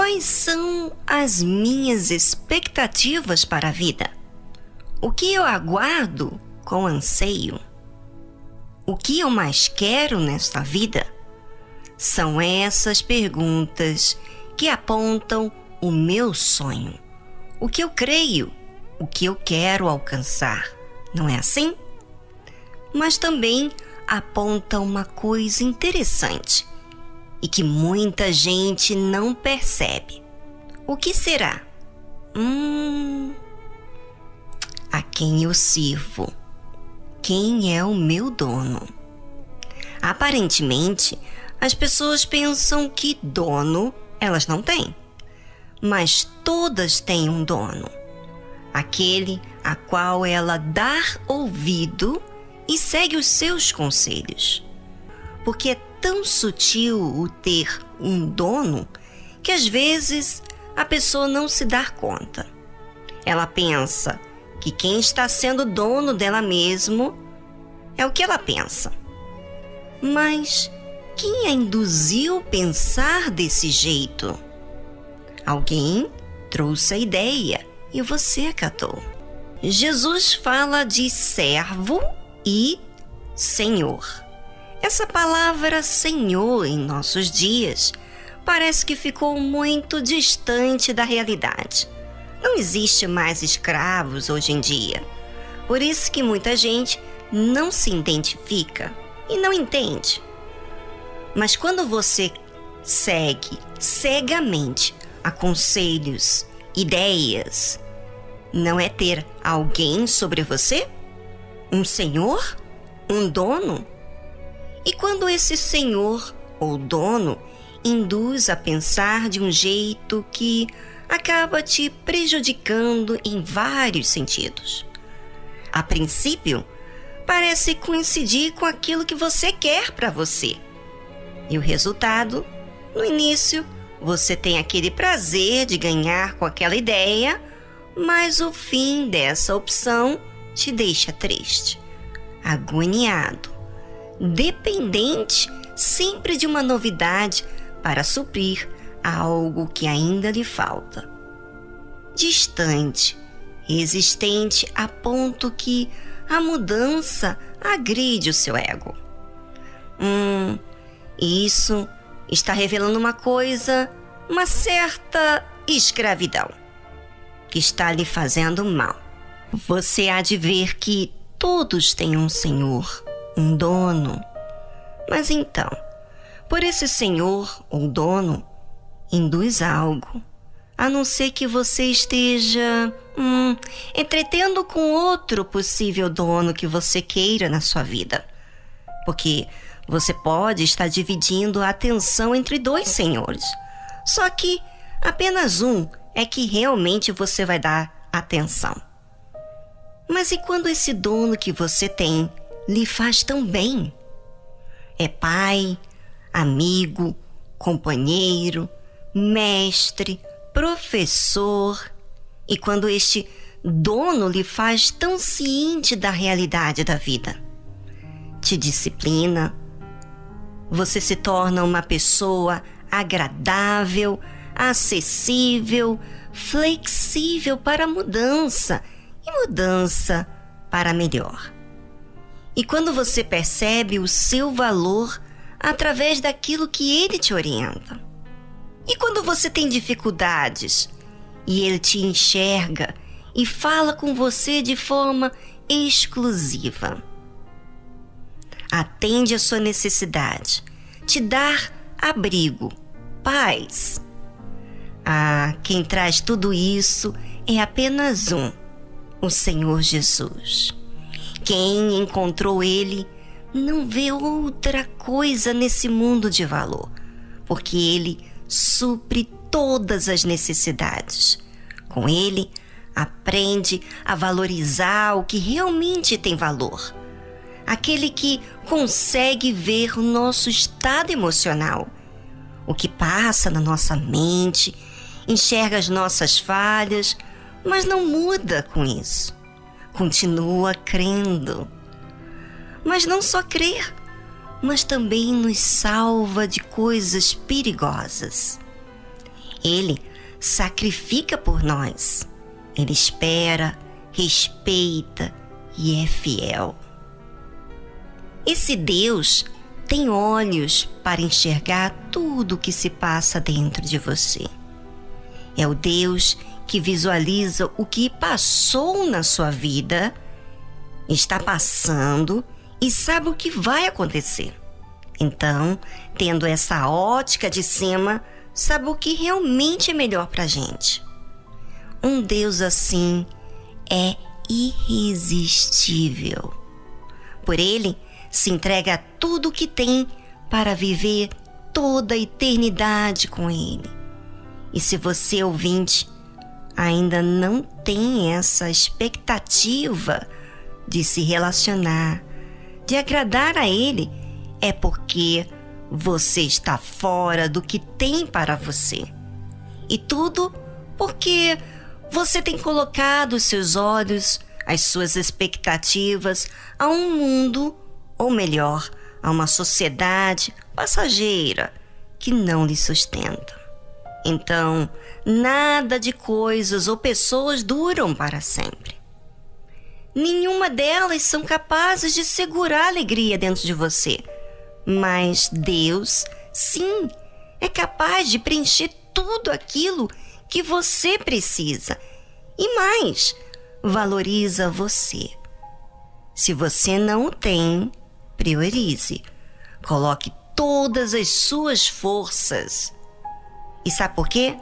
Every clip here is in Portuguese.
Quais são as minhas expectativas para a vida? O que eu aguardo com anseio? O que eu mais quero nesta vida? São essas perguntas que apontam o meu sonho, o que eu creio, o que eu quero alcançar. Não é assim? Mas também aponta uma coisa interessante e que muita gente não percebe. O que será? Hum. A quem eu sirvo? Quem é o meu dono? Aparentemente, as pessoas pensam que dono elas não têm. Mas todas têm um dono. Aquele a qual ela dá ouvido e segue os seus conselhos. Porque é tão sutil o ter um dono que às vezes a pessoa não se dá conta. Ela pensa que quem está sendo dono dela mesmo é o que ela pensa. Mas quem a induziu pensar desse jeito? Alguém trouxe a ideia e você acatou. Jesus fala de servo e senhor. Essa palavra Senhor em nossos dias parece que ficou muito distante da realidade. Não existe mais escravos hoje em dia. Por isso que muita gente não se identifica e não entende. Mas quando você segue cegamente a conselhos, ideias, não é ter alguém sobre você? Um senhor? Um dono? E quando esse senhor ou dono induz a pensar de um jeito que acaba te prejudicando em vários sentidos. A princípio, parece coincidir com aquilo que você quer para você. E o resultado, no início, você tem aquele prazer de ganhar com aquela ideia, mas o fim dessa opção te deixa triste, agoniado dependente sempre de uma novidade para suprir algo que ainda lhe falta. Distante, resistente a ponto que a mudança agride o seu ego. Hum, isso está revelando uma coisa, uma certa escravidão, que está lhe fazendo mal. Você há de ver que todos têm um Senhor um dono. Mas então, por esse senhor ou dono, induz algo, a não ser que você esteja hum, entretendo com outro possível dono que você queira na sua vida. Porque você pode estar dividindo a atenção entre dois senhores. Só que apenas um é que realmente você vai dar atenção. Mas e quando esse dono que você tem lhe faz tão bem. É pai, amigo, companheiro, mestre, professor. E quando este dono lhe faz tão ciente da realidade da vida, te disciplina, você se torna uma pessoa agradável, acessível, flexível para a mudança e mudança para melhor. E quando você percebe o seu valor através daquilo que ele te orienta. E quando você tem dificuldades e ele te enxerga e fala com você de forma exclusiva. Atende a sua necessidade, te dar abrigo, paz. Ah, quem traz tudo isso é apenas um: o Senhor Jesus. Quem encontrou ele não vê outra coisa nesse mundo de valor, porque ele supre todas as necessidades. Com ele, aprende a valorizar o que realmente tem valor. Aquele que consegue ver o nosso estado emocional, o que passa na nossa mente, enxerga as nossas falhas, mas não muda com isso continua crendo. Mas não só crer, mas também nos salva de coisas perigosas. Ele sacrifica por nós. Ele espera, respeita e é fiel. Esse Deus tem olhos para enxergar tudo o que se passa dentro de você. É o Deus que visualiza o que passou na sua vida, está passando e sabe o que vai acontecer. Então, tendo essa ótica de cima, sabe o que realmente é melhor para gente. Um Deus assim é irresistível. Por ele, se entrega tudo o que tem para viver toda a eternidade com ele. E se você, ouvinte, ainda não tem essa expectativa de se relacionar, de agradar a ele, é porque você está fora do que tem para você. E tudo porque você tem colocado os seus olhos, as suas expectativas a um mundo, ou melhor, a uma sociedade passageira que não lhe sustenta. Então, nada de coisas ou pessoas duram para sempre. Nenhuma delas são capazes de segurar a alegria dentro de você mas Deus, sim, é capaz de preencher tudo aquilo que você precisa e mais, valoriza você. Se você não o tem, priorize. Coloque todas as suas forças. E sabe por quê?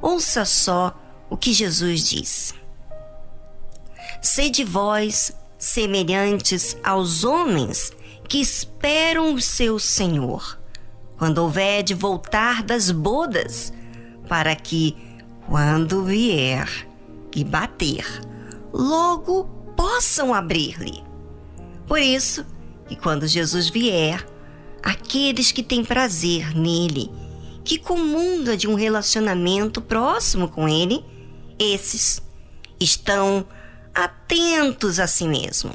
Ouça só o que Jesus diz. Sede vós semelhantes aos homens que esperam o seu Senhor, quando houver de voltar das bodas, para que, quando vier e bater, logo possam abrir-lhe. Por isso, que quando Jesus vier, aqueles que têm prazer nele, que comunda de um relacionamento próximo com ele, esses estão atentos a si mesmo,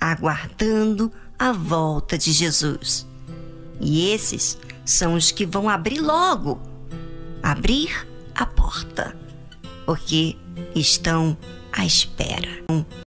aguardando a volta de Jesus. E esses são os que vão abrir logo abrir a porta, porque estão à espera.